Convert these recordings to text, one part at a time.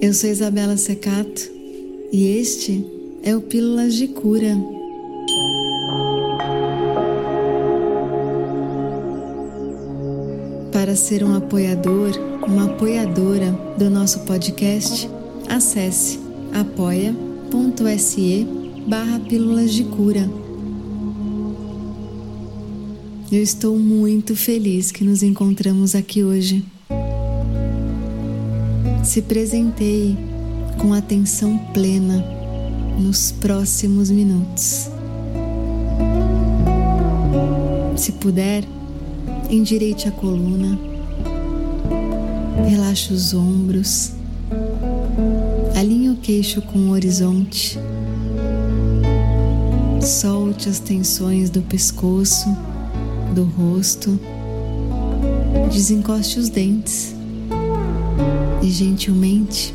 Eu sou Isabela Secato e este é o Pílulas de Cura. Para ser um apoiador, uma apoiadora do nosso podcast, acesse apoia.se barra Pílulas de Cura. Eu estou muito feliz que nos encontramos aqui hoje se presenteie com atenção plena nos próximos minutos. Se puder, endireite a coluna, relaxe os ombros, alinhe o queixo com o horizonte, solte as tensões do pescoço, do rosto, desencoste os dentes e gentilmente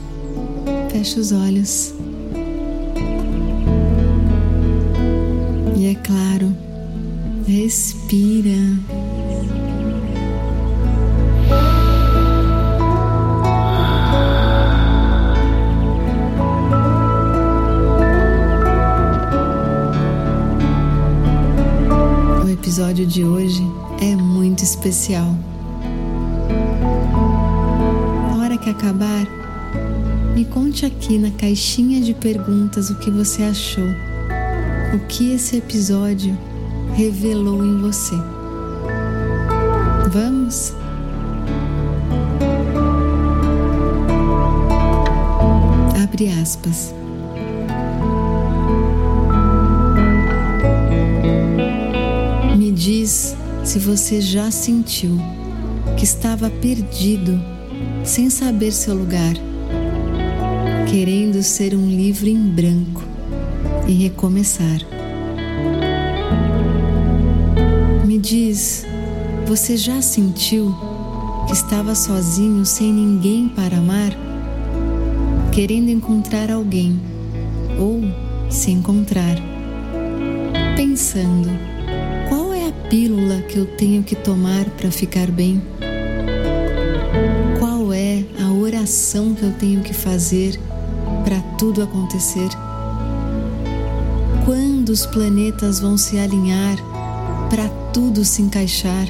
feche os olhos. E é claro, respira. O episódio de hoje é muito especial acabar, me conte aqui na caixinha de perguntas o que você achou, o que esse episódio revelou em você. Vamos? Abre aspas. Me diz se você já sentiu que estava perdido sem saber seu lugar, querendo ser um livro em branco e recomeçar. Me diz, você já sentiu que estava sozinho sem ninguém para amar? Querendo encontrar alguém ou se encontrar? Pensando, qual é a pílula que eu tenho que tomar para ficar bem? Ação que eu tenho que fazer para tudo acontecer? Quando os planetas vão se alinhar para tudo se encaixar?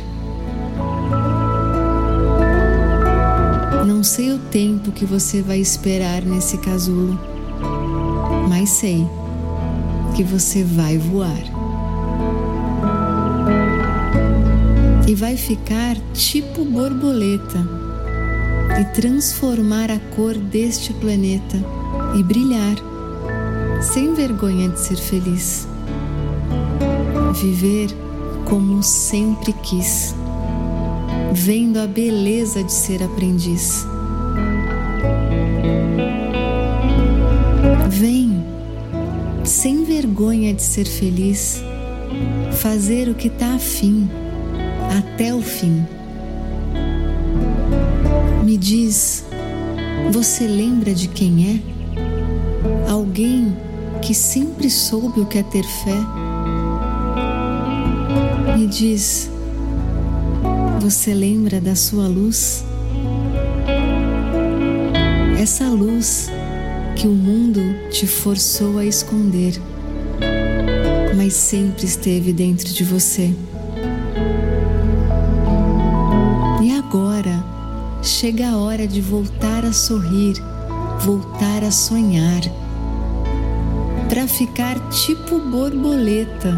Não sei o tempo que você vai esperar nesse casulo, mas sei que você vai voar. E vai ficar tipo borboleta e transformar a cor deste planeta e brilhar, sem vergonha de ser feliz. Viver como sempre quis, vendo a beleza de ser aprendiz. Vem, sem vergonha de ser feliz, fazer o que está afim, até o fim. Me diz, você lembra de quem é? Alguém que sempre soube o que é ter fé? Me diz, você lembra da sua luz? Essa luz que o mundo te forçou a esconder, mas sempre esteve dentro de você. Chega a hora de voltar a sorrir, voltar a sonhar, para ficar tipo borboleta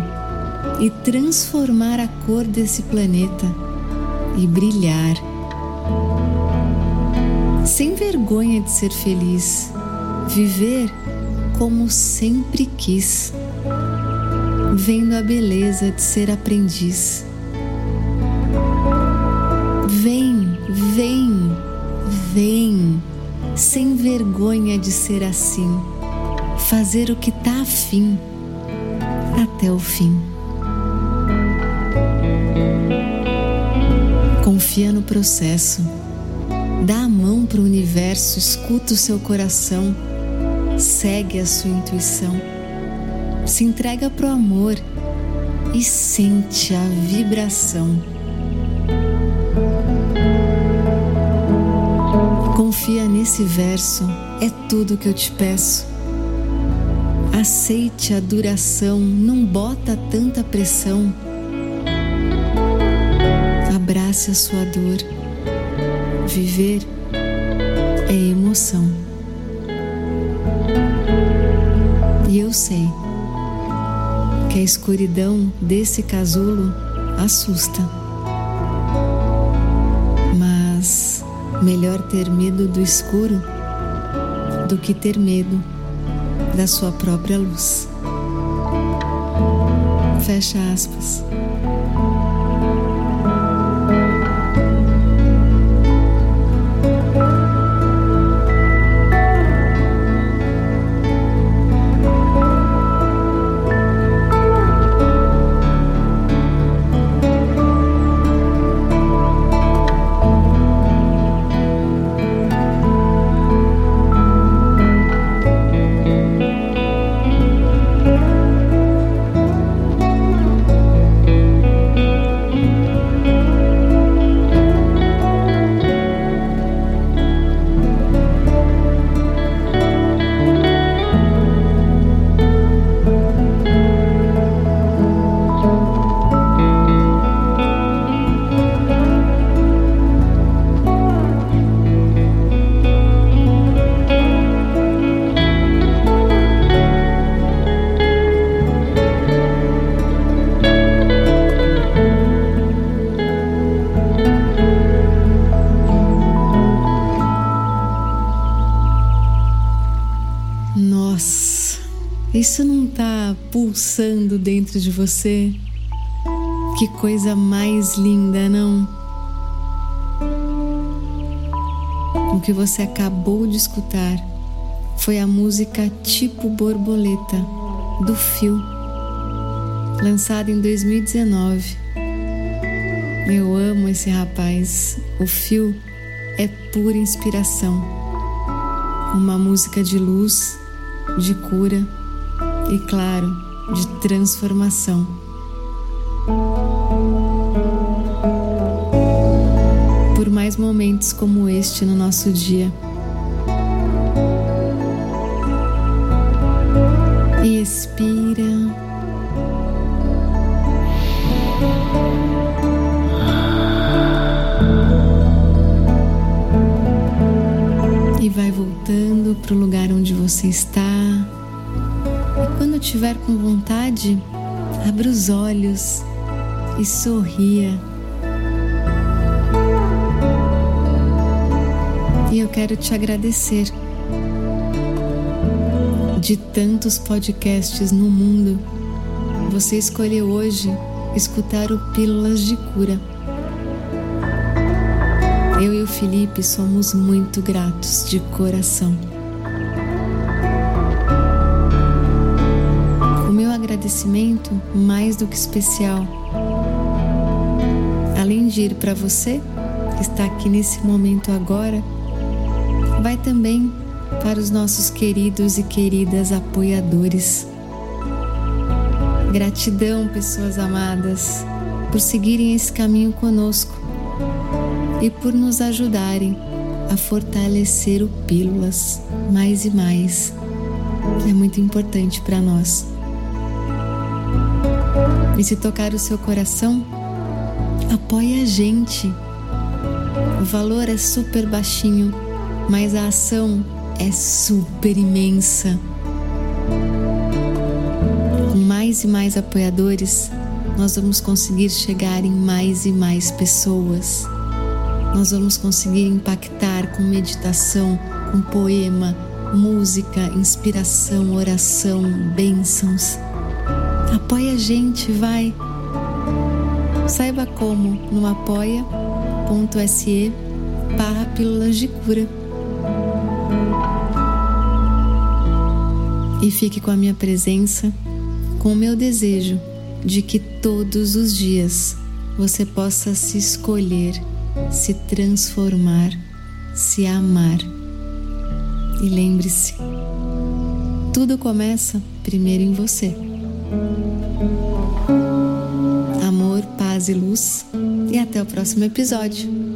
e transformar a cor desse planeta e brilhar. Sem vergonha de ser feliz, viver como sempre quis, vendo a beleza de ser aprendiz. Ser assim, fazer o que tá afim até o fim. Confia no processo, dá a mão para o universo, escuta o seu coração, segue a sua intuição, se entrega pro amor e sente a vibração Confia nesse verso, é tudo que eu te peço. Aceite a duração, não bota tanta pressão. Abrace a sua dor. Viver é emoção. E eu sei que a escuridão desse casulo assusta. Mas melhor ter medo do escuro do que ter medo da sua própria luz. Fecha aspas. Isso não está pulsando dentro de você? Que coisa mais linda, não? O que você acabou de escutar foi a música Tipo Borboleta, do Fio, lançada em 2019. Eu amo esse rapaz. O Fio é pura inspiração. Uma música de luz, de cura e, claro, de transformação. Por mais momentos como este no nosso dia. E expira. E vai voltando para o lugar onde você está quando tiver com vontade, abra os olhos e sorria. E eu quero te agradecer de tantos podcasts no mundo. Você escolheu hoje escutar o Pílulas de Cura. Eu e o Felipe somos muito gratos de coração. Agradecimento mais do que especial. Além de ir para você, que está aqui nesse momento agora, vai também para os nossos queridos e queridas apoiadores. Gratidão, pessoas amadas, por seguirem esse caminho conosco e por nos ajudarem a fortalecer o Pílulas mais e mais. É muito importante para nós. E se tocar o seu coração, apoie a gente. O valor é super baixinho, mas a ação é super imensa. Com mais e mais apoiadores, nós vamos conseguir chegar em mais e mais pessoas. Nós vamos conseguir impactar com meditação, com poema, música, inspiração, oração, bênçãos. Apoie a gente, vai. Saiba como no apoia.se barra pílulas de cura. E fique com a minha presença, com o meu desejo de que todos os dias você possa se escolher, se transformar, se amar. E lembre-se, tudo começa primeiro em você. Amor, paz e luz, e até o próximo episódio.